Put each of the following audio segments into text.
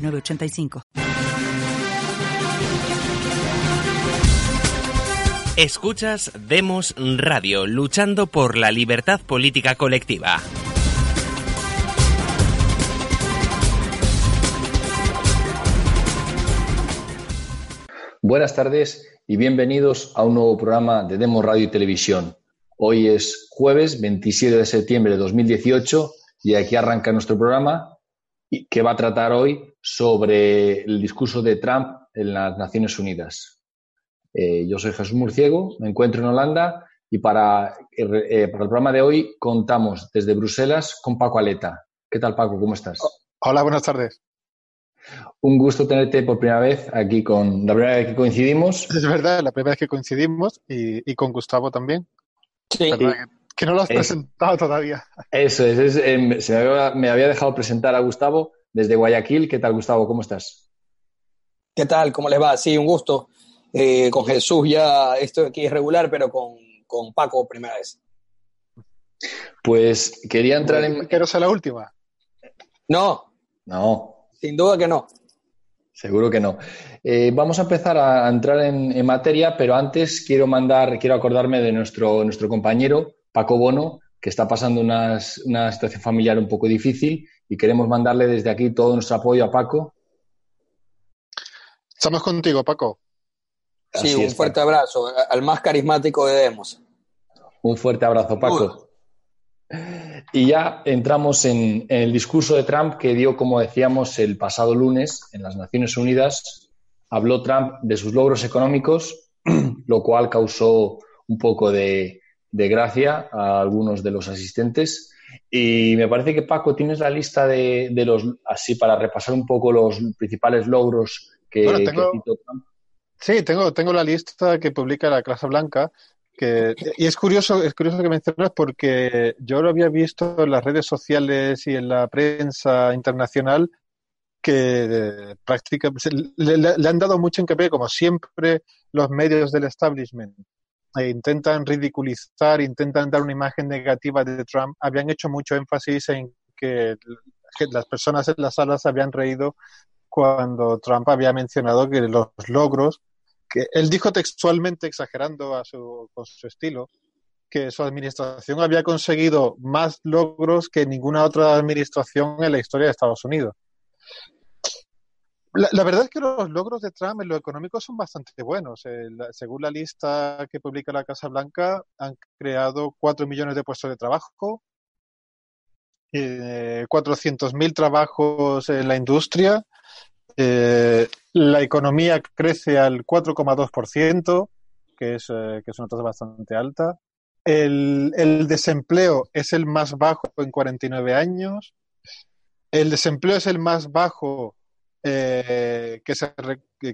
906985. Escuchas Demos Radio, luchando por la libertad política colectiva. Buenas tardes y bienvenidos a un nuevo programa de Demos Radio y Televisión. Hoy es jueves 27 de septiembre de 2018 y aquí arranca nuestro programa que va a tratar hoy sobre el discurso de Trump en las Naciones Unidas. Eh, yo soy Jesús Murciego, me encuentro en Holanda y para, eh, para, el programa de hoy contamos desde Bruselas con Paco Aleta. ¿Qué tal, Paco? ¿Cómo estás? Hola, buenas tardes. Un gusto tenerte por primera vez aquí con la primera vez que coincidimos. Es verdad, la primera vez que coincidimos y, y con Gustavo también. Sí. Que no lo has presentado todavía. Eso es, em, se me había, me había, dejado presentar a Gustavo desde Guayaquil. ¿Qué tal, Gustavo? ¿Cómo estás? ¿Qué tal? ¿Cómo les va? Sí, un gusto. Eh, con Jesús ya esto aquí es regular, pero con, con Paco primera vez. Pues quería entrar en... ¿Quiero ser la última? No. No. Sin duda que no. Seguro que no. Eh, vamos a empezar a entrar en, en, materia, pero antes quiero mandar, quiero acordarme de nuestro, nuestro compañero Paco Bono, que está pasando una situación familiar un poco difícil y queremos mandarle desde aquí todo nuestro apoyo a Paco. Estamos contigo, Paco. Sí, un fuerte abrazo al más carismático de Demos. Un fuerte abrazo, Paco. Y ya entramos en, en, el discurso de Trump que dio, como decíamos, el pasado lunes en las Naciones Unidas. Habló Trump de sus logros económicos, lo cual causó un poco de, de gracia a algunos de los asistentes. Y me parece que, Paco, tienes la lista de, de los, así para repasar un poco los principales logros que, bueno, tengo, que. Sí, tengo, tengo la lista que publica la Casa Blanca. Que, y es curioso, es curioso que mencionas porque yo lo había visto en las redes sociales y en la prensa internacional que prácticamente le, le, le han dado mucho hincapié, como siempre, los medios del establishment e intentan ridiculizar, intentan dar una imagen negativa de Trump, habían hecho mucho énfasis en que, que las personas en las salas habían reído cuando Trump había mencionado que los logros, que él dijo textualmente, exagerando a su, con su estilo, que su administración había conseguido más logros que ninguna otra administración en la historia de Estados Unidos. La, la, verdad es que los logros de Trump en lo económico son bastante buenos. Eh, según la lista que publica la Casa Blanca, han creado 4 millones de puestos de trabajo, eh, 400.000 trabajos en la industria, eh, la economía crece al 4,2%, que es, eh, que es una tasa bastante alta. El, el desempleo es el más bajo en 49 años. El desempleo es el más bajo eh, que se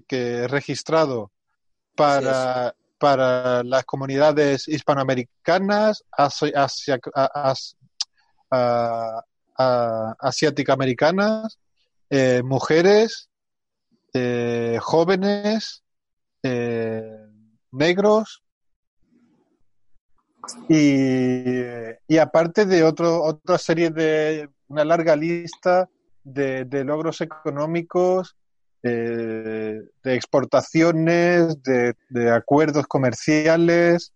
que registrado para, sí, para las comunidades hispanoamericanas, asia, asia, as, asiática-americanas, eh, mujeres, eh, jóvenes, negros, y, y, aparte de otro, otra serie de una larga lista de, de logros económicos, de exportaciones, de, de acuerdos comerciales,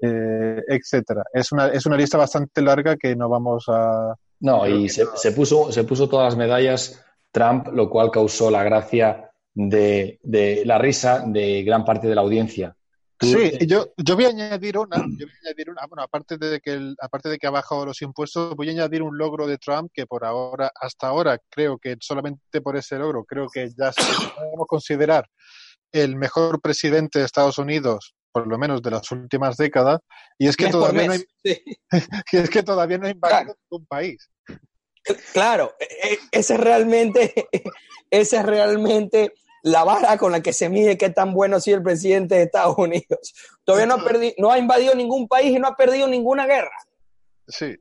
eh, etcétera. Es una, es una lista bastante larga que no vamos a. No, y se, se, puso, se puso todas las medallas Trump, lo cual causó la gracia de, de la risa de gran parte de la audiencia. Sí, yo, yo voy a añadir una, yo voy a añadir una, bueno, aparte de que el, aparte de que ha bajado los impuestos, voy a añadir un logro de Trump que por ahora, hasta ahora, creo que solamente por ese logro, creo que ya podemos considerar el mejor presidente de Estados Unidos, por lo menos de las últimas décadas, y es que todavía no hay, sí. y es que todavía no ha invadido claro. un país. Claro, e, e, ese es realmente, ese es realmente la vara con la que se mide qué tan bueno ha sido el presidente de Estados Unidos. Todavía no ha, perdido, no ha invadido ningún país y no ha perdido ninguna guerra. Sí.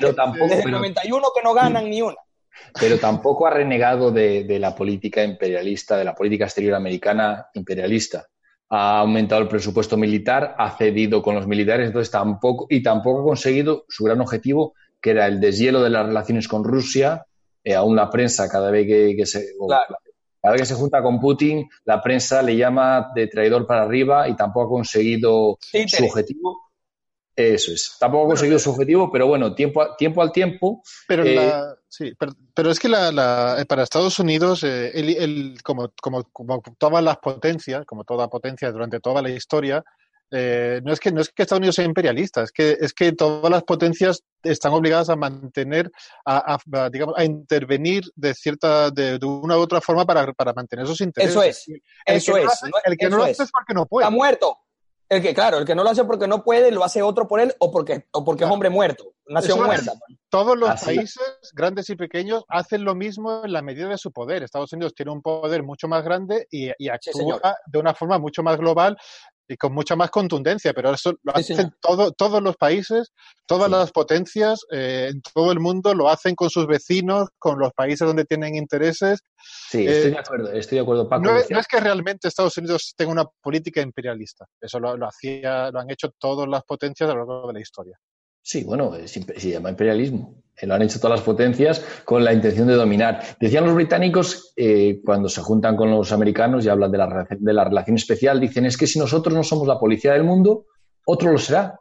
Pero tampoco, Desde el 91 que no ganan ni una. Pero tampoco ha renegado de, de, la política imperialista, de la política exterior americana imperialista. Ha aumentado el presupuesto militar, ha cedido con los militares, entonces tampoco, y tampoco ha conseguido su gran objetivo, que era el deshielo de las relaciones con Rusia. Eh, aún la prensa, cada vez que, que se. Claro. Cada vez que se junta con Putin, la prensa le llama de traidor para arriba y tampoco ha conseguido Sí, su objetivo. Eso es. Tampoco ha conseguido su objetivo, pero bueno, tiempo, tiempo al tiempo. Pero, eh, la- sí, pero, pero es que la, la- eh, para Estados Unidos, eh, el- el- como, como, como todas las potencias, como toda potencia durante toda la historia, eh, no, es que, no es que Estados Unidos sea imperialista, es que, es que todas las potencias están obligadas a mantener, a, a- a, digamos, a intervenir de cierta, de, de una u otra forma para, para mantener sus intereses. Eso es, El eso que no lo es, hace- el que no lo hace es porque no puede. Está muerto. El que, claro, el que no lo hace porque no puede, lo hace otro por él o porque, o porque es hombre muerto, nación Eso es. muerta. Todos los Así. países, grandes y pequeños, hacen lo mismo en la medida de su poder. Estados Unidos tiene un poder mucho más grande y, actúa de una forma mucho más global y con mucha más contundencia, pero eso lo hacen todo- todos los países, todas Sí. las potencias eh, en todo el mundo lo hacen con sus vecinos, con los países donde tienen intereses. Sí, Eh, estoy de acuerdo, estoy de acuerdo, Paco. No no es que realmente Estados Unidos tenga una política imperialista, eso lo, lo hacía, lo han hecho todas las potencias a lo largo de la historia. Sí, bueno, es se llama imperialismo. Eh, Lo han hecho todas las potencias con la intención de dominar. Decían los británicos, eh, cuando se juntan con los americanos y hablan de la, relación- de la relación especial, dicen es que si nosotros no somos la policía del mundo, otro lo será.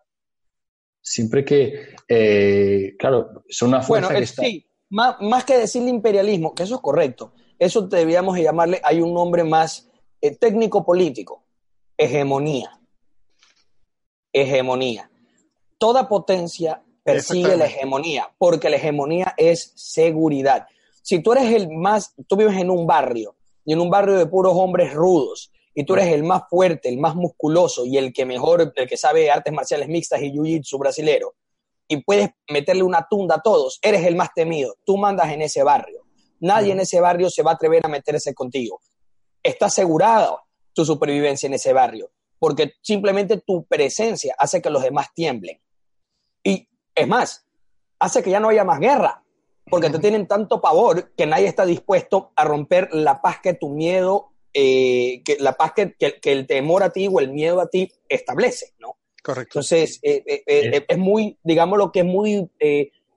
Siempre que, eh, claro, son una fuerza Bueno, que es- está... sí, más, más que decirle imperialismo, que eso es correcto, eso deberíamos de llamarle, hay un nombre más eh, técnico-político, hegemonía. Hegemonía. Toda potencia persigue la hegemonía, porque la hegemonía es seguridad. Si tú eres el más, tú vives en un barrio, y en un barrio de puros hombres rudos, y tú eres el más fuerte, el más musculoso y el que mejor, el que sabe artes marciales mixtas y jiu-jitsu brasilero, y puedes meterle una tunda a todos, eres el más temido, tú mandas en ese barrio. Nadie en ese barrio se va a atrever a meterse contigo. Está asegurada tu supervivencia en ese barrio, porque simplemente tu presencia hace que los demás tiemblen. Y es más, hace que ya no haya más guerra, porque te tienen tanto pavor que nadie está dispuesto a romper la paz que tu miedo, eh, que la paz que, que- que el temor a ti o el miedo a ti establece, ¿no? Correcto. Entonces, eh, eh, eh, es muy, digamos lo que es muy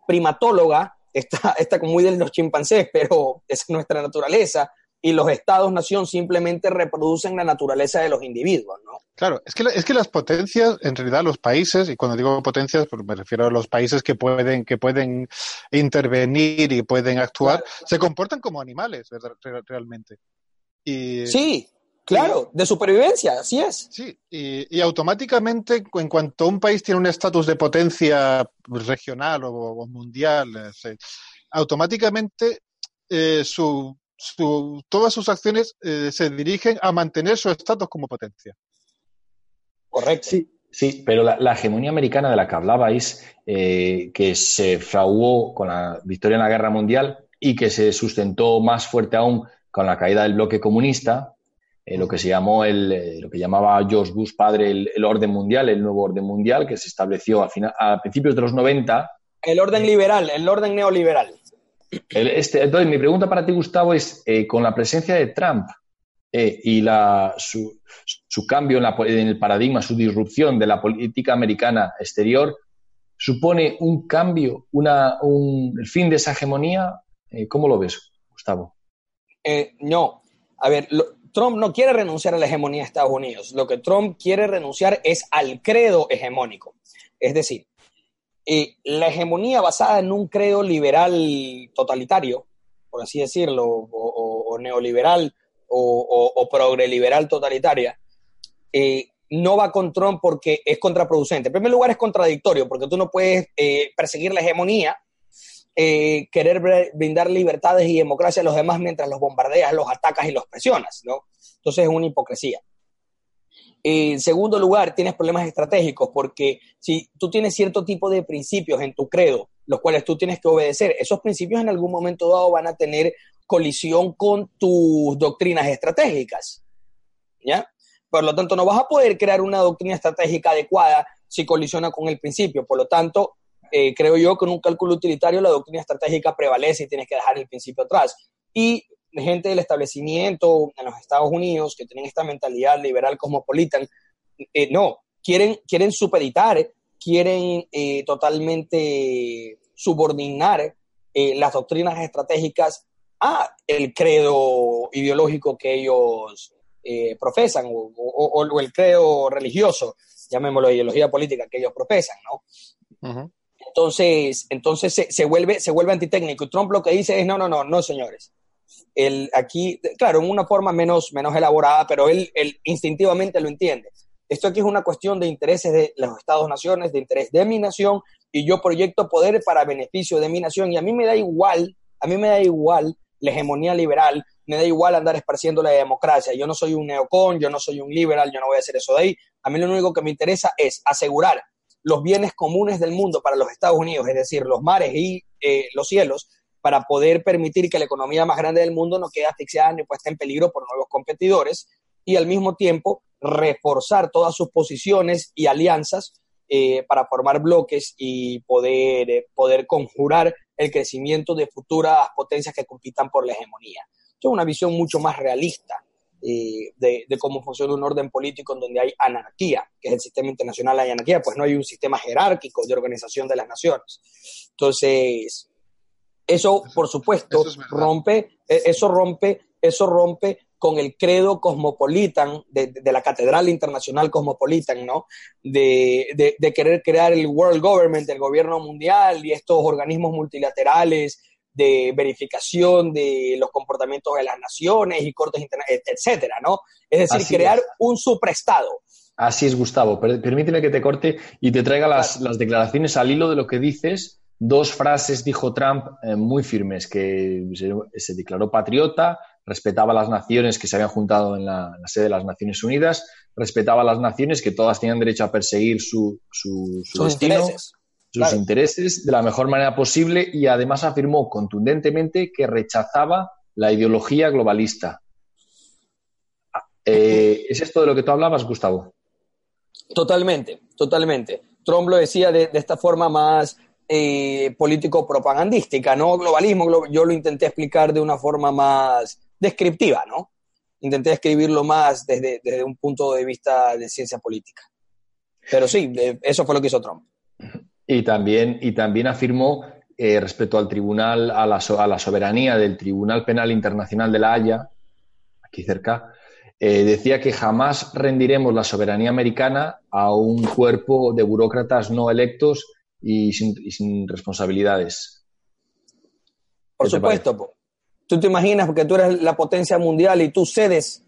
primatóloga, está, está como muy de los chimpancés, pero es nuestra naturaleza, y los estados-nación simplemente reproducen la naturaleza de los individuos, ¿no? Claro, es que, es que las potencias, en realidad los países, y cuando digo potencias, pues me refiero a los países que pueden, que pueden intervenir y pueden actuar, se comportan como animales, realmente. Y, Sí, claro, de supervivencia, así es. Sí, y, y automáticamente, en cuanto un país tiene un estatus de potencia regional o, o mundial, eh, automáticamente eh, su, su- todas sus acciones eh, se dirigen a mantener su estatus como potencia. Correcto. Sí, sí, pero la, la hegemonía americana de la que hablabais, eh, que se fraguó con la victoria en la Guerra Mundial y que se sustentó más fuerte aún con la caída del bloque comunista, eh, lo que se llamó el, eh, lo que llamaba George Bush padre el, el orden mundial, el nuevo orden mundial, que se estableció a, final- a principios de los 90. El orden liberal, el orden neoliberal. Este, entonces, mi pregunta para ti, Gustavo, es, eh, con la presencia de Trump eh, y su, cambio en, el paradigma, su disrupción de la política americana exterior, ¿supone un cambio, un, el fin de esa hegemonía? Eh, ¿Cómo lo ves, Gustavo? No, a ver, Trump no quiere renunciar a la hegemonía de Estados Unidos. Lo que Trump quiere renunciar es al credo hegemónico. Es decir, eh, la hegemonía basada en un credo liberal totalitario, por así decirlo, o, neoliberal o, o, progreliberal totalitaria, eh, no va con Trump porque es contraproducente. En primer lugar, es contradictorio, porque tú no puedes eh, perseguir la hegemonía querer br- brindar libertades y democracia a los demás mientras los bombardeas, los atacas y los presionas, ¿no? Entonces es una hipocresía. En segundo lugar, tienes problemas estratégicos porque si tú tienes cierto tipo de principios en tu credo los cuales tú tienes que obedecer. Esos principios en algún momento dado van a tener colisión con tus doctrinas estratégicas. ¿Ya? Por lo tanto, no vas a poder crear una doctrina estratégica adecuada si colisiona con el principio. Por lo tanto, eh, creo yo que en un cálculo utilitario la doctrina estratégica prevalece y tienes que dejar el principio atrás. Y gente del establecimiento en los Estados Unidos que tienen esta mentalidad liberal cosmopolita, eh, no, quieren, quieren supeditar, quieren eh, totalmente subordinar las doctrinas estratégicas a el credo ideológico que ellos profesan o, el credo religioso, llamémoslo ideología política que ellos profesan, ¿no? Entonces, entonces se, vuelve, se vuelve antitécnico. Trump lo que dice es, no, no, no, no, señores. El, aquí, claro, en una forma menos, menos elaborada, pero él, él instintivamente lo entiende. Esto aquí es una cuestión de intereses de los Estados-naciones, de interés de mi nación, y yo proyecto poder para beneficio de mi nación. Y a mí me da igual, a mí me da igual la hegemonía liberal, me da igual andar esparciendo la democracia. Yo no soy un neocon, yo no soy un liberal, yo no voy a hacer eso de ahí. A mí lo único que me interesa es asegurar los bienes comunes del mundo para los Estados Unidos, es decir, los mares y eh, los cielos, para poder permitir que la economía más grande del mundo no quede asfixiada ni puesta en peligro por nuevos competidores y al mismo tiempo reforzar todas sus posiciones y alianzas eh, para formar bloques y poder, eh, poder conjurar el crecimiento de futuras potencias que compitan por la hegemonía. Es una visión mucho más realista eh, de, cómo funciona un orden político en donde hay anarquía, que es el sistema internacional, hay anarquía, pues no hay un sistema jerárquico de organización de las naciones. Entonces, eso, por supuesto, rompe, e, eso rompe, eso rompe con el credo cosmopolitan de, la Catedral Internacional Cosmopolitan, ¿no? De, de, querer crear el World Government, el gobierno mundial y estos organismos multilaterales de verificación de los comportamientos de las naciones y cortes internacionales, etcétera, ¿no? Es decir, crear un suprestado. Así es, Gustavo. Permíteme que te corte y te traiga las, declaraciones al hilo de lo que dices. Dos frases dijo Trump eh, muy firmes, que se, declaró patriota, respetaba las naciones que se habían juntado en la, sede de las Naciones Unidas, respetaba las naciones que todas tenían derecho a perseguir su, su, destino, sus intereses de la mejor manera posible y además afirmó contundentemente que rechazaba la ideología globalista. Eh, ¿Es esto de lo que tú hablabas, Gustavo? Totalmente, totalmente. Trump lo decía de, esta forma más eh, político-propagandística, ¿no? Globalismo, yo lo intenté explicar de una forma más descriptiva, ¿no? Intenté escribirlo más desde, desde un punto de vista de ciencia política. Pero sí, eso fue lo que hizo Trump. Y también, y también afirmó eh, respecto al tribunal, a la, a la, soberanía del Tribunal Penal Internacional de la Haya, aquí cerca, eh, decía que jamás rendiremos la soberanía americana a un cuerpo de burócratas no electos y sin, responsabilidades. Por supuesto. Tú te imaginas porque tú eres la potencia mundial y tú cedes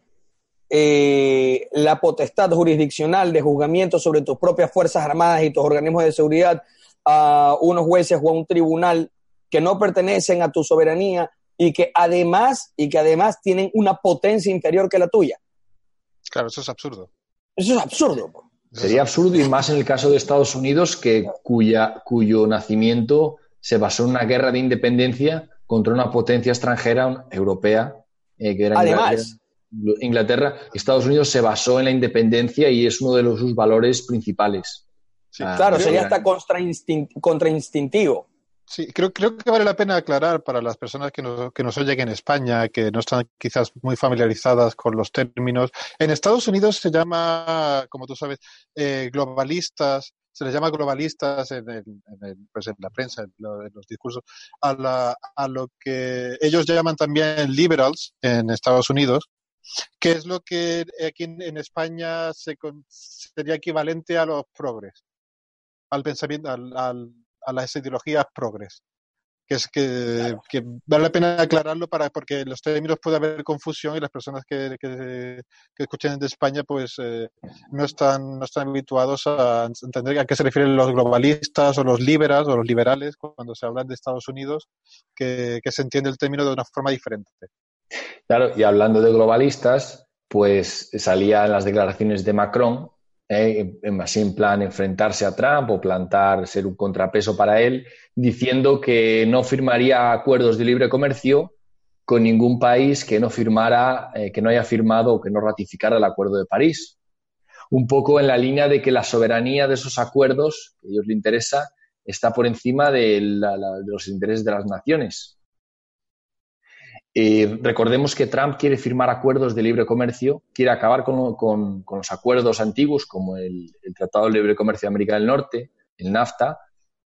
eh, la potestad jurisdiccional de juzgamiento sobre tus propias Fuerzas Armadas y tus organismos de seguridad a unos jueces o a un tribunal que no pertenecen a tu soberanía y que además y que además tienen una potencia inferior que la tuya. Claro, eso es absurdo. Eso es absurdo. Sería absurdo y más en el caso de Estados Unidos que cuya, cuyo nacimiento se basó en una guerra de independencia contra una potencia extranjera europea eh, que era Además, Inglaterra, Estados Unidos se basó en la independencia y es uno de los, sus valores principales. Ah, claro, sería hasta contrainstintivo. Sí, creo, creo que vale la pena aclarar para las personas que nos, que nos oyen en España, que no están quizás muy familiarizadas con los términos. En Estados Unidos se llama, como tú sabes, eh, globalistas, se les llama globalistas en, pues en la prensa, en, los discursos, a, la, a lo que ellos llaman también liberals en Estados Unidos, que es lo que aquí en, España se, sería equivalente a los progres, al pensamiento, al, a las ideologías progres. Que es que, vale la pena aclararlo para porque en los términos puede haber confusión y las personas que, que, escuchen de España pues eh, no están no están habituados a entender a qué se refieren los globalistas o los liberales o los liberales cuando se hablan de Estados Unidos, que se entiende el término de una forma diferente. Claro, y hablando de globalistas, pues salían las declaraciones de Macron eh, así en plan enfrentarse a Trump o plantar, ser un contrapeso para él, diciendo que no firmaría acuerdos de libre comercio con ningún país que no firmara, eh, que no haya firmado o que no ratificara el Acuerdo de París. Un poco en la línea de que la soberanía de esos acuerdos, que a ellos les interesa, está por encima de, los intereses de las naciones. Eh, recordemos que Trump quiere firmar acuerdos de libre comercio, quiere acabar con, los acuerdos antiguos como el, el, Tratado de Libre Comercio de América del Norte, el NAFTA,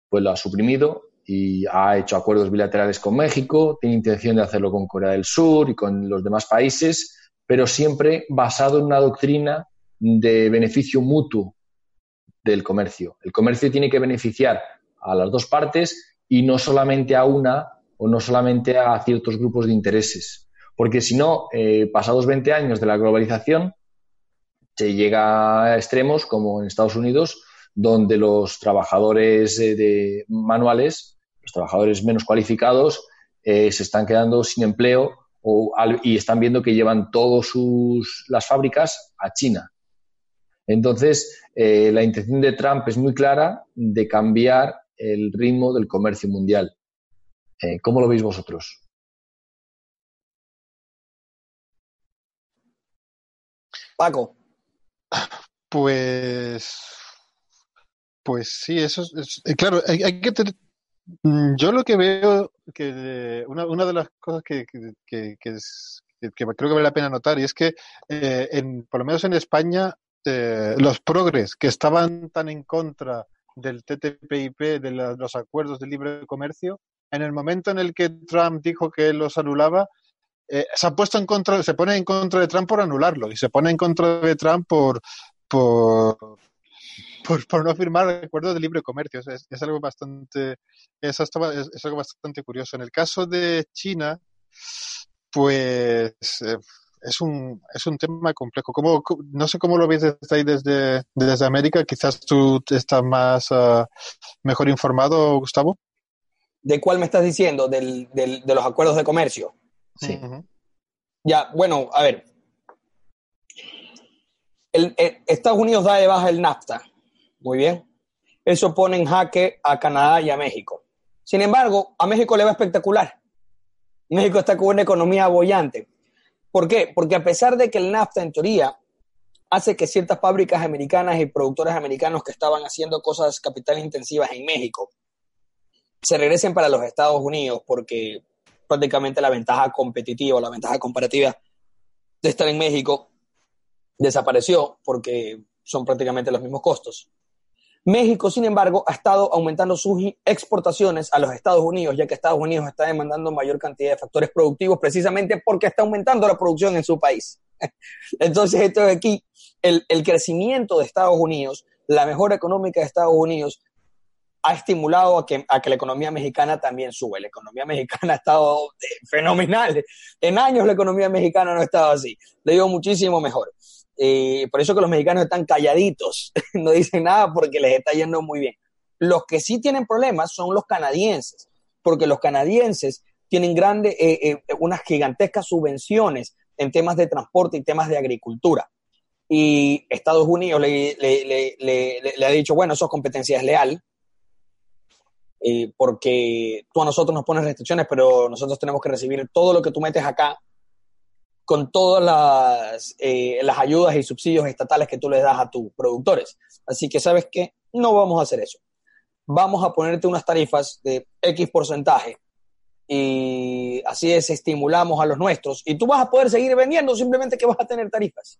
pues lo ha suprimido y ha hecho acuerdos bilaterales con México, tiene intención de hacerlo con Corea del Sur y con los demás países, pero siempre basado en una doctrina de beneficio mutuo del comercio. El comercio tiene que beneficiar a las dos partes y no solamente a una o no solamente a ciertos grupos de intereses. Porque si no, eh, pasados 20 años de la globalización, se llega a extremos como en Estados Unidos, donde los trabajadores eh, de manuales, los trabajadores menos cualificados, eh, se están quedando sin empleo y están viendo que llevan todas las fábricas a China. Entonces, la intención de Trump es muy clara de cambiar el ritmo del comercio mundial. Eh, ¿Cómo lo veis vosotros? Paco. Pues, pues sí, eso es, eh, claro, hay, que tener, mm, yo lo que veo que una, una de las cosas que, que, que, creo que vale la pena notar y es que eh, en, por lo menos en España los progres que estaban tan en contra del TTIP, de los acuerdos de libre comercio, en el momento en el que Trump dijo que los anulaba, eh, se ha puesto en contra, se pone en contra de Trump por anularlo y se pone en contra de Trump por por, por, no firmar el acuerdo de libre comercio. Es, algo bastante es, algo bastante curioso. En el caso de China, pues eh, es un, es un tema complejo. ¿Cómo, no sé cómo lo ves desde ahí, desde, desde América. Quizás tú estás más ah, mejor informado, Gustavo. ¿De cuál me estás diciendo? Del, del, de los acuerdos de comercio. Sí. Ya, bueno, a ver. El, Estados Unidos da de baja el NAFTA. Muy bien. Eso pone en jaque a Canadá y a México. Sin embargo, a México le va espectacular. México está con una economía bollante. ¿Por qué? Porque a pesar de que el NAFTA en teoría hace que ciertas fábricas americanas y productores americanos que estaban haciendo cosas capital intensivas en México se regresen para los Estados Unidos porque prácticamente la ventaja competitiva o la ventaja comparativa de estar en México desapareció porque son prácticamente los mismos costos. México, sin embargo, ha estado aumentando sus exportaciones a los Estados Unidos, ya que Estados Unidos está demandando mayor cantidad de factores productivos precisamente porque está aumentando la producción en su país. Entonces, esto de aquí, el, crecimiento de Estados Unidos, la mejora económica de Estados Unidos, ha estimulado a que, a que la economía mexicana también sube. La economía mexicana ha estado eh, fenomenal. En años la economía mexicana no ha estado así. Le digo muchísimo mejor. Eh, por eso que los mexicanos están calladitos, no dicen nada porque les está yendo muy bien. Los que sí tienen problemas son los canadienses, porque los canadienses tienen grandes, eh, eh, unas gigantescas subvenciones en temas de transporte y temas de agricultura. Y Estados Unidos le, ha dicho, bueno, eso es competencia desleal, porque tú a nosotros nos pones restricciones, pero nosotros tenemos que recibir todo lo que tú metes acá con todas las, eh, las ayudas y subsidios estatales que tú le das a tus productores. Así que, ¿sabes qué? No vamos a hacer eso. Vamos a ponerte unas tarifas de X porcentaje y así desestimulamos a los nuestros y tú vas a poder seguir vendiendo simplemente que vas a tener tarifas.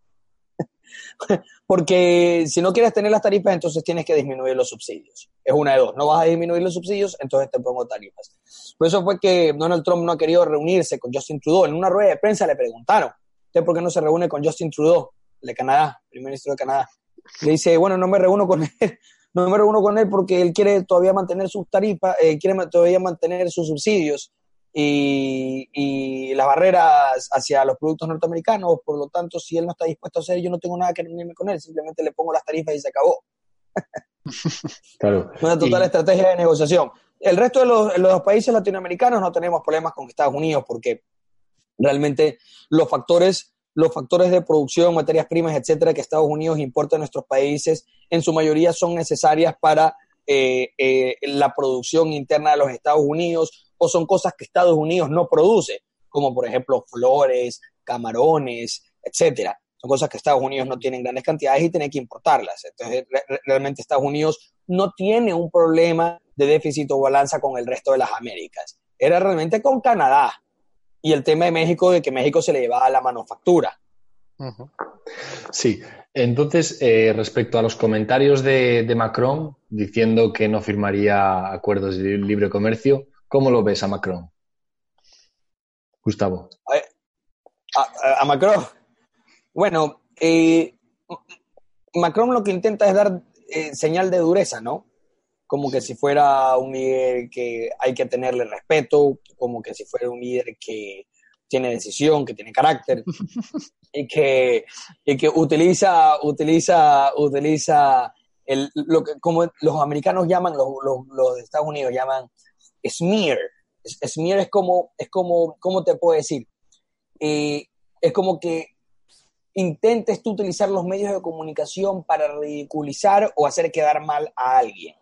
Porque si no quieres tener las tarifas, entonces tienes que disminuir los subsidios. Es una de dos. No vas a disminuir los subsidios, entonces te pongo tarifas. Por eso fue que Donald Trump no ha querido reunirse con Justin Trudeau. En una rueda de prensa le preguntaron, ¿usted por qué no se reúne con Justin Trudeau, de Canadá, primer ministro de Canadá? Le dice, bueno, no me reúno con él. No me reúno con él porque él quiere todavía mantener sus tarifas, eh, quiere todavía mantener sus subsidios y, las barreras hacia los productos norteamericanos. Por lo tanto, si él no está dispuesto a hacer, yo no tengo nada que reunirme con él, simplemente le pongo las tarifas y se acabó. Claro. Una total estrategia de negociación. El resto de los, países latinoamericanos no tenemos problemas con Estados Unidos porque realmente los factores los factores de producción, materias primas, etcétera, que Estados Unidos importa a nuestros países, en su mayoría son necesarias para eh, eh, la producción interna de los Estados Unidos son cosas que Estados Unidos no produce, como por ejemplo flores, camarones, etcétera. Son cosas que Estados Unidos no tiene en grandes cantidades y tiene que importarlas. Entonces, realmente Estados Unidos no tiene un problema de déficit o balanza con el resto de las Américas. Era realmente con Canadá. Y el tema de México, de que México se le llevaba la manufactura. Sí, entonces, eh, respecto a los comentarios de, Macron diciendo que no firmaría acuerdos de libre comercio, ¿cómo lo ves a Macron? Gustavo. A, Macron. Bueno, eh, Macron lo que intenta es dar eh, señal de dureza, ¿no? Como que si fuera un líder que hay que tenerle respeto, como que si fuera un líder que tiene decisión, que tiene carácter y que, y que utiliza, utiliza, utiliza el, lo que como los americanos llaman, los, los, de Estados Unidos llaman smear. Smear es como, es como, ¿cómo te puedo decir? Eh, es como que intentes tú utilizar los medios de comunicación para ridiculizar o hacer quedar mal a alguien.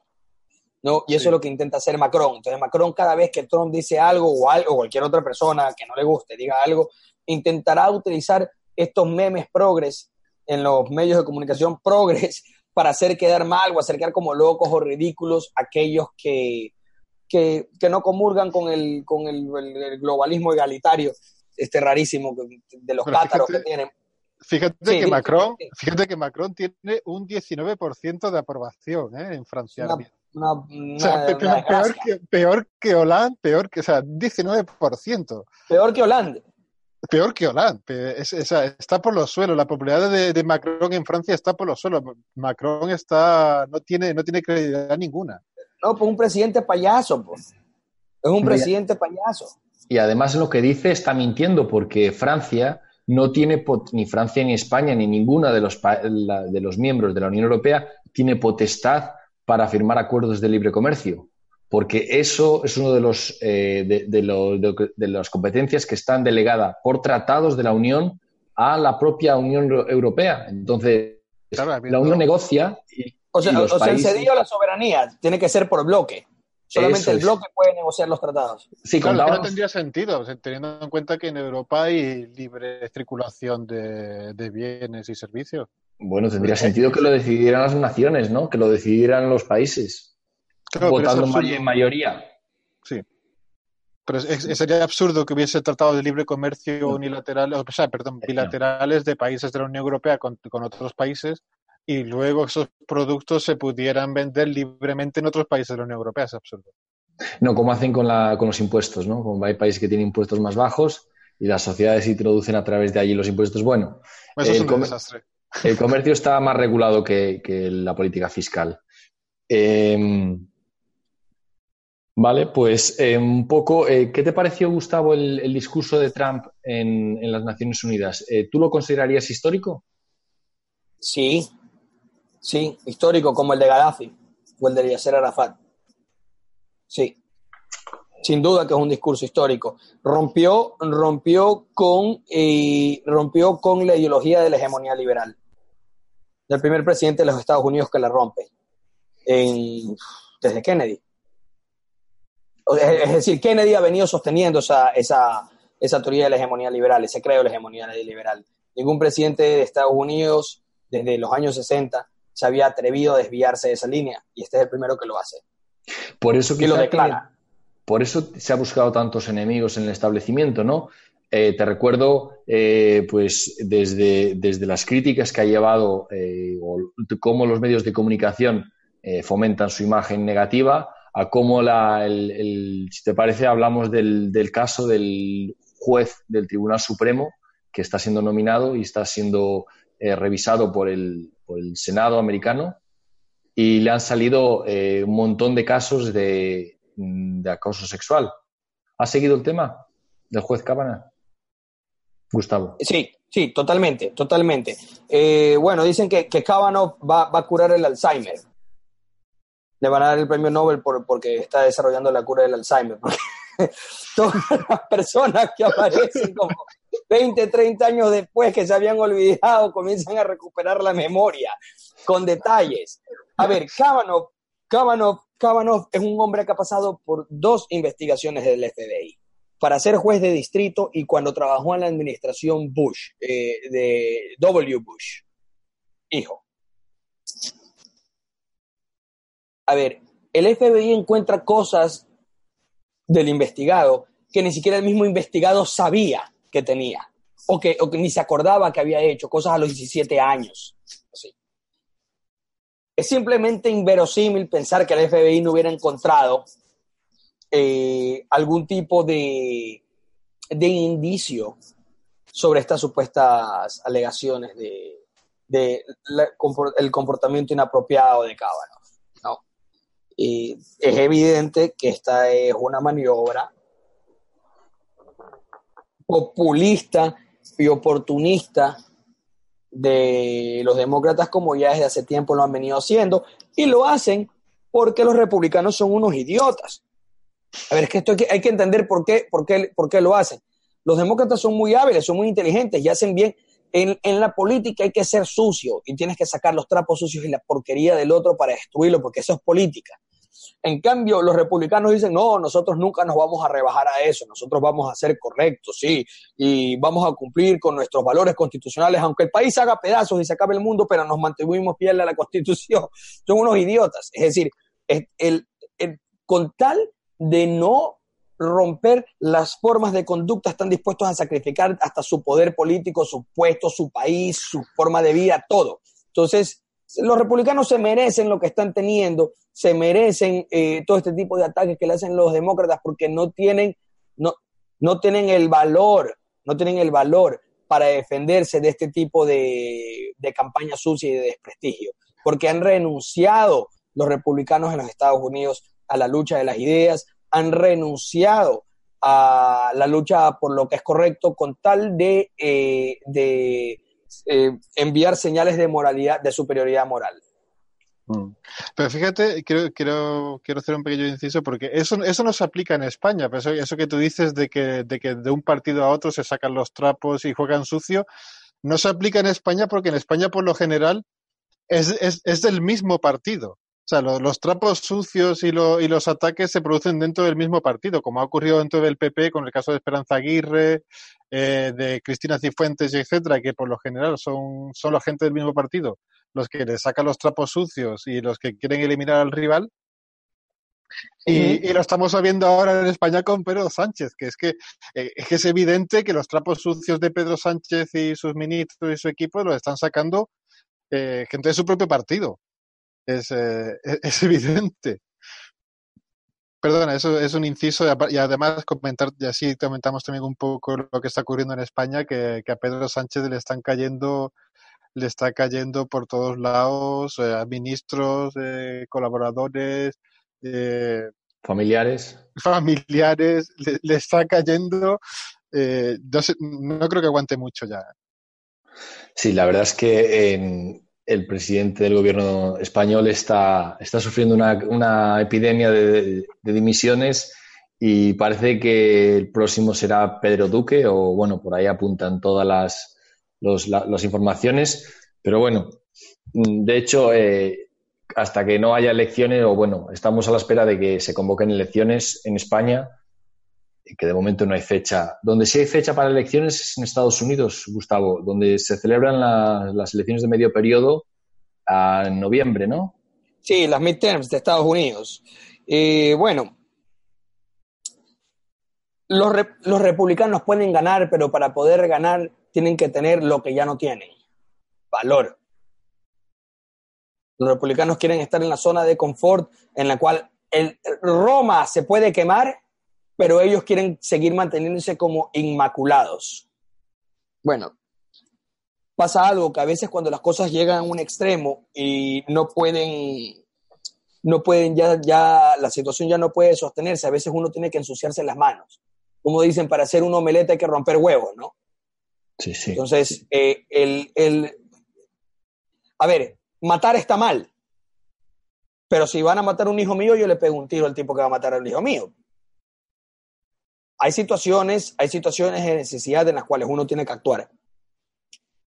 ¿no? Y eso es lo que intenta hacer Macron. Entonces Macron cada vez que Trump dice algo o, algo, o cualquier otra persona que no le guste diga algo, intentará utilizar estos memes progres en los medios de comunicación progres para hacer quedar mal o hacer quedar como locos o ridículos aquellos que, que, no comulgan con el, con el, globalismo egalitario este rarísimo de los cátaros que tienen. Fíjate, que Macron, fíjate que Macron tiene un 19% de aprobación ¿eh? en Francia. peor, que, peor que Hollande, peor que, o sea, 19%. Peor que Hollande. Peor que Hollande. está por los suelos. La popularidad de, Macron en Francia está por los suelos. Macron está, no tiene, no tiene credibilidad ninguna. No, pues un presidente payaso, pues. Es un presidente payaso. Y además lo que dice está mintiendo porque Francia no tiene, ni Francia ni España ni ninguna de los, de los miembros de la Unión Europea tiene potestad para firmar acuerdos de libre comercio, porque eso es uno de los eh, de, las competencias que están delegadas por tratados de la Unión a la propia Unión Europea. Entonces, la Unión negocia y, o sea, o sea, el cedido a la soberanía tiene que ser por bloque. Solamente el bloque puede negociar los tratados. Sí, claro, no tendría sentido, teniendo en cuenta que en Europa hay libre circulación de, bienes y servicios. Bueno, tendría sentido que lo decidieran las naciones, ¿no? Que lo decidieran los países, votando en mayoría. Sí. Pero sería absurdo que hubiese tratado de libre comercio unilateral, o sea, perdón, bilaterales de países de la Unión Europea con otros países y luego esos productos se pudieran vender libremente en otros países de la Unión Europea. Es absurdo. No, como hacen con, la, con los impuestos, ¿no? Como hay países que tienen impuestos más bajos y las sociedades introducen a través de allí los impuestos. Bueno, Eso es un desastre. El comercio está más regulado que, la política fiscal. Em, vale, pues eh, un poco, eh, ¿qué te pareció, Gustavo, el, discurso de Trump en, en las Naciones Unidas? Eh, ¿Tú lo considerarías histórico? Sí, Sí, histórico como el de Gaddafi o el de Yasser Arafat. Sí, sin duda que es un discurso histórico. Rompió, rompió, con, rompió con la ideología de la hegemonía liberal. Del primer presidente de los Estados Unidos que la rompe. desde Kennedy. Es decir, Kennedy ha venido sosteniendo esa, esa, esa teoría de la hegemonía liberal, ese creo de la hegemonía liberal. Ningún presidente de Estados Unidos desde los años 60 se había atrevido a desviarse de esa línea y este es el primero que lo hace. Por eso que lo declara. por eso se ha buscado tantos enemigos en el establecimiento, ¿no? Eh, te recuerdo, eh, pues, desde, desde, las críticas que ha llevado eh, o cómo los medios de comunicación fomentan su imagen negativa, a cómo la, el, si te parece, hablamos del, del, caso del juez del Tribunal Supremo que está siendo nominado y está siendo revisado por el, el Senado americano y le han salido eh, un montón de casos de, acoso sexual. ¿Ha seguido el tema del juez Cábana? Gustavo. Sí, sí, totalmente, totalmente. Eh, bueno, dicen que, que Kavanaugh va, a curar el Alzheimer. Le van a dar el premio Nobel por, porque está desarrollando la cura del Alzheimer. todas las personas que aparecen como 20, 30 años después que se habían olvidado comienzan a recuperar la memoria con detalles. A ver, Kavanaugh, Kavanaugh, es un hombre que ha pasado por dos investigaciones del FBI para ser juez de distrito y cuando trabajó en la administración Bush, eh, de W. Bush, hijo. A ver, el FBI encuentra cosas del investigado que ni siquiera el mismo investigado sabía que tenía o que, ni se acordaba que había hecho, cosas a los 17 años. Es simplemente inverosímil pensar que el FBI no hubiera encontrado eh, algún tipo de, de indicio sobre estas supuestas alegaciones de, el comportamiento inapropiado de Cábano. Y es evidente que esta es una maniobra populista y oportunista de los demócratas como ya desde hace tiempo lo han venido haciendo y lo hacen porque los republicanos son unos idiotas. A ver, es que esto hay que, entender por qué, por, qué, por qué lo hacen. Los demócratas son muy hábiles, son muy inteligentes y hacen bien. En, en, la política hay que ser sucio y tienes que sacar los trapos sucios y la porquería del otro para destruirlo, porque eso es política. En cambio, los republicanos dicen, no, nosotros nunca nos vamos a rebajar a eso, nosotros vamos a ser correctos, sí, y vamos a cumplir con nuestros valores constitucionales, aunque el país haga pedazos y se acabe el mundo, pero nos mantuvimos fieles a la constitución. Son unos idiotas. Es decir, el, con tal de no romper las formas de conducta, están dispuestos a sacrificar hasta su poder político, su puesto, su país, su forma de vida, todo. Entonces, los republicanos se merecen lo que están teniendo, se merecen eh, todo este tipo de ataques que le hacen los demócratas porque no tienen, no, no tienen el valor, no tienen el valor para defenderse de este tipo de, de campaña sucia y de desprestigio, porque han renunciado los republicanos en los Estados Unidos a la lucha de las ideas, han renunciado a la lucha por lo que es correcto con tal de, eh, de eh, enviar señales de moralidad, de superioridad moral. Mm. Pero fíjate, quiero, quiero, hacer un pequeño inciso porque eso, eso no se aplica en España. Pero eso, que tú dices de que, de que de un partido a otro se sacan los trapos y juegan sucio, no se aplica en España porque en España por lo general es, es, es del mismo partido. O sea, los, trapos sucios y, y, los ataques se producen dentro del mismo partido, como ha ocurrido dentro del PP con el caso de Esperanza Aguirre, eh, de Cristina Cifuentes, etcétera, que por lo general son, son la gente del mismo partido los que le sacan los trapos sucios y los que quieren eliminar al rival. Y, lo estamos viendo ahora en España con Pedro Sánchez, que es que, eh, es evidente que los trapos sucios de Pedro Sánchez y sus ministros y su equipo los están sacando eh, gente de su propio partido. Es, eh, es evidente. Perdona, eso es un inciso y además comentar, y así comentamos también un poco lo que está ocurriendo en España, que, que a Pedro Sánchez le están cayendo le está cayendo por todos lados, eh, ministros, eh, colaboradores, eh, familiares. Familiares, le, está cayendo. no, creo que aguante mucho ya. Sí, la verdad es que el presidente del gobierno español está, está sufriendo una, epidemia de, dimisiones y parece que el próximo será Pedro Duque o bueno, por ahí apuntan todas las, las informaciones, pero bueno, de hecho, eh, hasta que no haya elecciones, o bueno, estamos a la espera de que se convoquen elecciones en España, que de momento no hay fecha. Donde sí hay fecha para elecciones es en Estados Unidos, Gustavo, donde se celebran las elecciones de medio periodo en noviembre, ¿no? Sí, las midterms de Estados Unidos. Eh, bueno, los, los republicanos pueden ganar, pero para poder ganar tienen que tener lo que ya no tienen, valor. Los republicanos quieren estar en la zona de confort en la cual el, Roma se puede quemar, pero ellos quieren seguir manteniéndose como inmaculados. Bueno, pasa algo que a veces cuando las cosas llegan a un extremo y no pueden, no pueden ya, ya, la situación ya no puede sostenerse, a veces uno tiene que ensuciarse las manos. Como dicen, para hacer un omelette hay que romper huevos, ¿no? Entonces, eh, el, a ver, matar está mal. Pero si van a matar a un hijo mío, yo le pego un tiro al tipo que va a matar al hijo mío. Hay situaciones, hay situaciones de necesidad en las cuales uno tiene que actuar.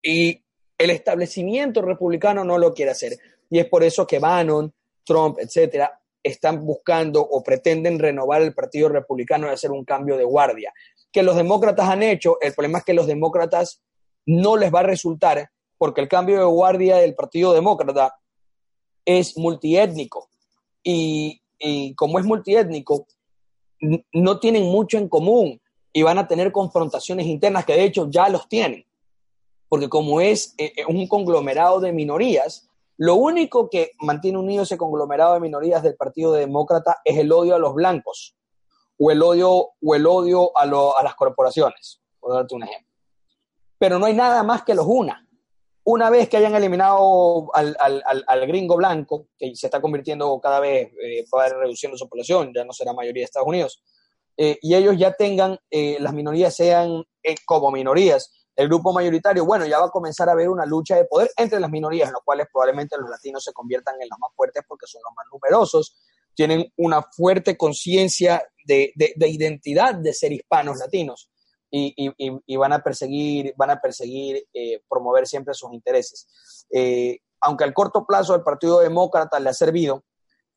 Y el establecimiento republicano no lo quiere hacer. Y es por eso que Bannon, Trump, etcétera, están buscando o pretenden renovar el Partido Republicano y hacer un cambio de guardia. Que los demócratas han hecho, el problema es que los demócratas no les va a resultar porque el cambio de guardia del Partido Demócrata es multiétnico. Y, y como es multiétnico, no tienen mucho en común y van a tener confrontaciones internas que de hecho ya los tienen. Porque como es eh, eh, un conglomerado de minorías, lo único que mantiene unido ese conglomerado de minorías del Partido Demócrata es el odio a los blancos o el odio, o el odio a, a las corporaciones, por darte un ejemplo. Pero no hay nada más que los una. Una vez que hayan eliminado al, gringo blanco, que se está convirtiendo cada vez, eh, va reduciendo su población, ya no será mayoría de Estados Unidos, eh, y ellos ya tengan, eh, las minorías sean eh, como minorías, el grupo mayoritario, bueno, ya va a comenzar a haber una lucha de poder entre las minorías, en las cuales probablemente los latinos se conviertan en los más fuertes porque son los más numerosos, tienen una fuerte conciencia de, de, identidad de ser hispanos latinos y, van a perseguir, van a perseguir eh, promover siempre sus intereses. Eh, aunque al corto plazo el Partido Demócrata le ha servido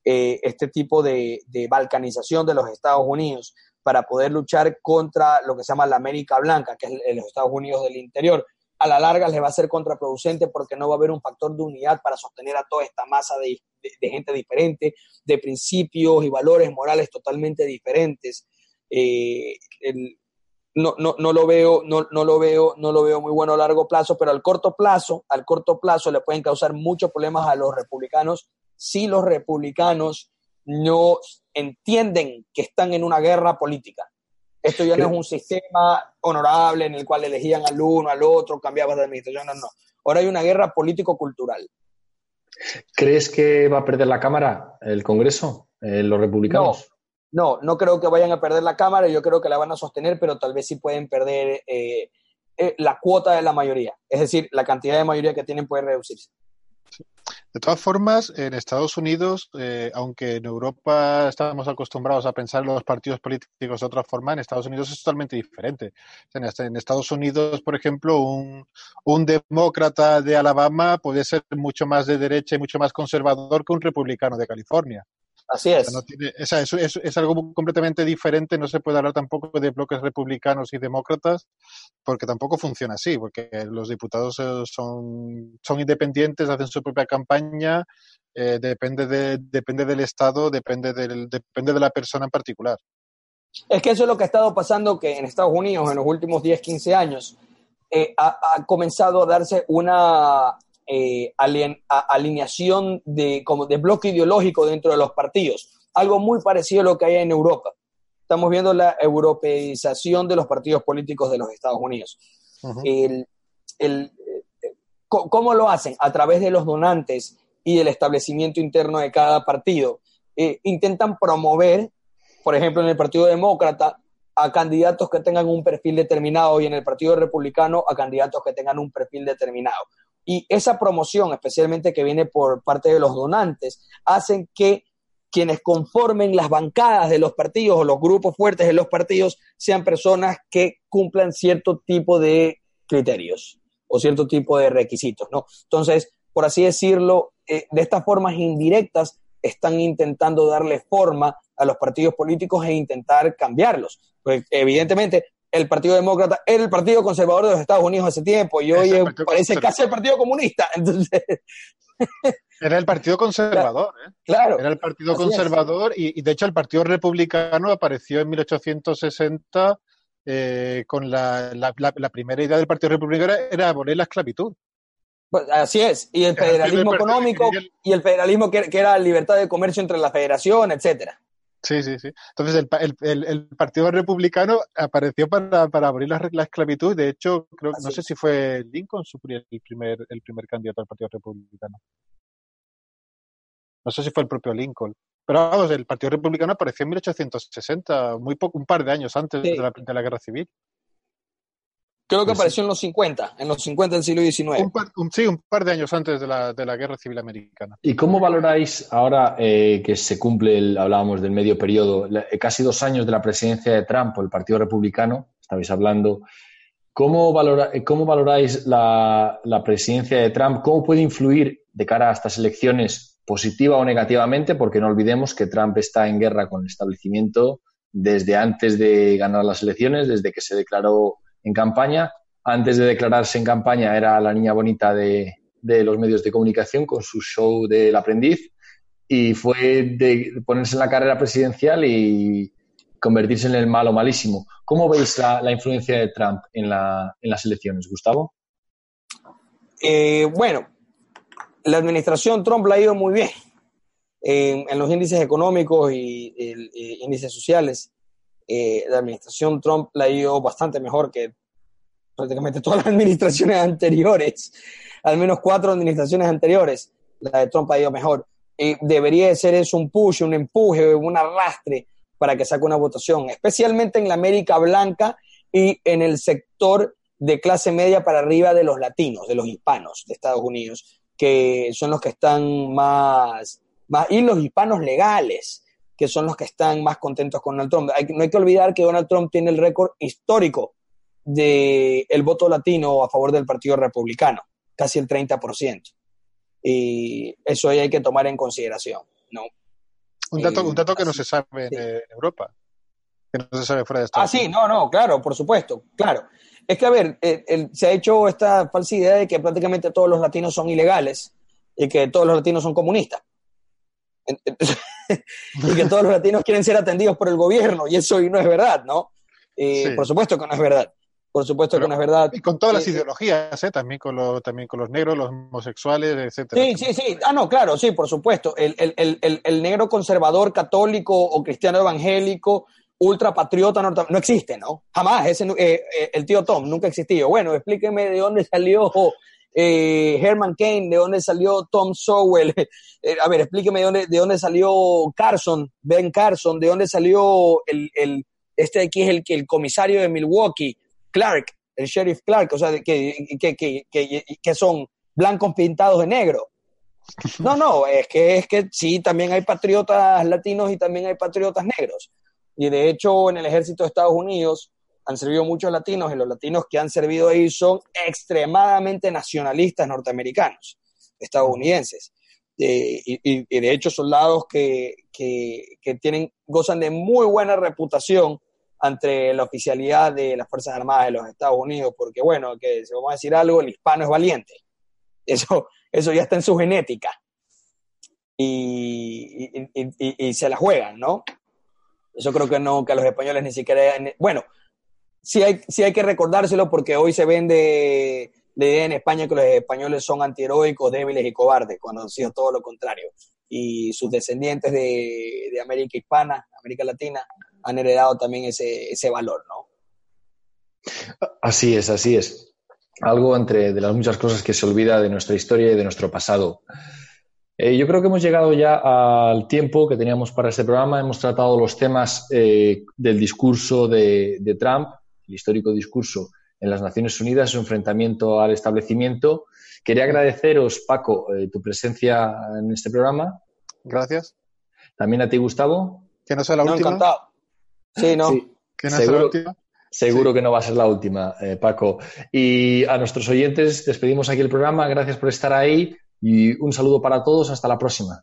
eh, este tipo de, balcanización de los Estados Unidos para poder luchar contra lo que se llama la América Blanca, que es los Estados Unidos del interior, a la larga les va a ser contraproducente porque no va a haber un factor de unidad para sostener a toda esta masa de, gente diferente, de principios y valores morales totalmente diferentes. No, no, no lo veo, no, no lo veo, no lo veo muy bueno a largo plazo, pero al corto plazo, al corto plazo le pueden causar muchos problemas a los republicanos si los republicanos no entienden que están en una guerra política. Esto ya no es un sistema honorable en el cual elegían al uno, al otro, cambiaban de administración, no, no. Ahora hay una guerra político-cultural. ¿Crees que va a perder la Cámara, el Congreso, eh, los republicanos? No, no creo que vayan a perder la Cámara, yo creo que la van a sostener, pero tal vez sí pueden perder eh, eh, la cuota de la mayoría. Es decir, la cantidad de mayoría que tienen puede reducirse. De todas formas, en Estados Unidos, eh, aunque en Europa estamos acostumbrados a pensar los partidos políticos de otra forma, en Estados Unidos es totalmente diferente. En Estados Unidos, por ejemplo, un, un demócrata de Alabama puede ser mucho más de derecha y mucho más conservador que un republicano de California. Así es. es, algo completamente diferente. No se puede hablar tampoco de bloques republicanos y demócratas, porque tampoco funciona así, porque los diputados eh, son, son independientes, hacen su propia campaña, eh, depende, de, depende del Estado, depende, del, depende de la persona en particular. Es que eso es lo que ha estado pasando que en Estados Unidos en los últimos 10, 15 años eh, ha, comenzado a darse una eh, alineación de, como de bloque ideológico dentro de los partidos. Algo muy parecido a lo que hay en Europa. Estamos viendo la europeización de los partidos políticos de los Estados Unidos. ¿Cómo lo hacen? A través de los donantes y del establecimiento interno de cada partido. Eh, intentan promover, por ejemplo, en el Partido Demócrata, a candidatos que tengan un perfil determinado y en el Partido Republicano a candidatos que tengan un perfil determinado. Y esa promoción, especialmente que viene por parte de los donantes, hacen que quienes conformen las bancadas de los partidos o los grupos fuertes de los partidos sean personas que cumplan cierto tipo de criterios o cierto tipo de requisitos, ¿no? Entonces, por así decirlo, eh, de estas formas indirectas están intentando darle forma a los partidos políticos e intentar cambiarlos. Pues evidentemente el Partido Demócrata era el Partido Conservador de los Estados Unidos hace tiempo y hoy parece casi el Partido Comunista. Entonces... Era el Partido Conservador, ¿eh? Claro. Era el Partido Conservador y, de hecho el Partido Republicano apareció en 1860 eh, con la, primera idea del Partido Republicano era abolir la esclavitud. Pues, así es, y el federalismo económico y el federalismo que, que, era libertad de comercio entre la federación, etcétera. Sí, sí, sí. Entonces el, Partido Republicano apareció para, para abolir la, esclavitud. De hecho, creo, no sé si fue Lincoln su, el, primer, el primer candidato al Partido Republicano. No sé si fue el propio Lincoln. Pero vamos, el Partido Republicano apareció en 1860, muy poco, un par de años antes de, la, de la Guerra Civil. Creo que apareció en los 50, en los 50 del siglo XIX. sí, un par de años antes de la, de la Guerra Civil Americana. ¿Y cómo valoráis ahora eh, que se cumple, el, hablábamos del medio periodo, eh, casi dos años de la presidencia de Trump por el Partido Republicano, estabais hablando, ¿cómo, valora, eh, cómo valoráis la, la presidencia de Trump? ¿Cómo puede influir de cara a estas elecciones positiva o negativamente? Porque no olvidemos que Trump está en guerra con el establecimiento desde antes de ganar las elecciones, desde que se declaró en campaña. Antes de declararse en campaña era la niña bonita de, los medios de comunicación con su show del aprendiz y fue de ponerse en la carrera presidencial y convertirse en el malo malísimo. ¿Cómo veis la, influencia de Trump en, las elecciones, Gustavo? Eh, bueno, la administración Trump la ha ido muy bien en, los índices económicos y, índices sociales. Eh, la administración Trump la ha ido bastante mejor que prácticamente todas las administraciones anteriores, al menos cuatro administraciones anteriores, la de Trump ha ido mejor. Y debería de ser eso un push, un empuje, un arrastre para que saque una votación, especialmente en la América Blanca y en el sector de clase media para arriba de los latinos, de los hispanos de Estados Unidos, que son los que están más, más y los hispanos legales, que son los que están más contentos con Donald Trump. no hay que olvidar que Donald Trump tiene el récord histórico del el voto latino a favor del Partido Republicano, casi el 30%. Y eso hay que tomar en consideración, ¿no? Un dato, un dato que no se sabe en Europa, que no se sabe fuera de Estados Ah, sí, no, no, claro, por supuesto, claro. Es que, a ver, eh, se ha hecho esta falsa idea de que prácticamente todos los latinos son ilegales y que todos los latinos son comunistas. y que todos los latinos quieren ser atendidos por el gobierno, y eso no es verdad, ¿no? Eh, por supuesto que no es verdad. Por supuesto que no es verdad. Y con todas las eh, ideologías, ¿eh? también, con lo, también con los negros, los homosexuales, etcétera. Sí, sí, sí. Ah, no, claro, sí, por supuesto. El, el, el, el negro conservador, católico o cristiano evangélico, ultrapatriota no existe, ¿no? Jamás. Ese, eh, el tío Tom nunca existió. Bueno, explíqueme de dónde salió Herman Kane, de dónde salió Tom Sowell. a ver, explíqueme de dónde, de dónde salió Carson, Ben Carson, de dónde salió el, el este de aquí es el, el comisario de Milwaukee Clark, el sheriff Clark, o sea, que, que, que, son blancos pintados de negro. No, no, es que, es que sí, también hay patriotas latinos y también hay patriotas negros. Y de hecho, en el ejército de Estados Unidos han servido muchos latinos y los latinos que han servido ahí son extremadamente nacionalistas norteamericanos, estadounidenses. Eh, y, de hecho, soldados que, que, que tienen, gozan de muy buena reputación ante la oficialidad de las Fuerzas Armadas de los Estados Unidos, porque bueno, que si vamos a decir algo, el hispano es valiente. Eso, eso ya está en su genética. Y, y, se la juegan, ¿no? Eso creo que no, que a los españoles ni siquiera... Bueno, sí hay, sí hay que recordárselo porque hoy se vende la idea en España que los españoles son antiheroicos, débiles y cobardes, cuando ha sido todo lo contrario. Y sus descendientes de, de América hispana, América Latina, han heredado también ese, ese valor, ¿no? Así es, así es. Algo entre de las muchas cosas que se olvida de nuestra historia y de nuestro pasado. Eh, yo creo que hemos llegado ya al tiempo que teníamos para este programa. Hemos tratado los temas eh, del discurso de, Trump, el histórico discurso en las Naciones Unidas, su enfrentamiento al establecimiento. Quería agradeceros, Paco, eh, tu presencia en este programa. Gracias. También a ti, Gustavo. Que no sea la última. Encantado. Sí, ¿no? seguro, que no va a ser la última, eh, Paco. Y a nuestros oyentes despedimos aquí el programa. Gracias por estar ahí y un saludo para todos. Hasta la próxima.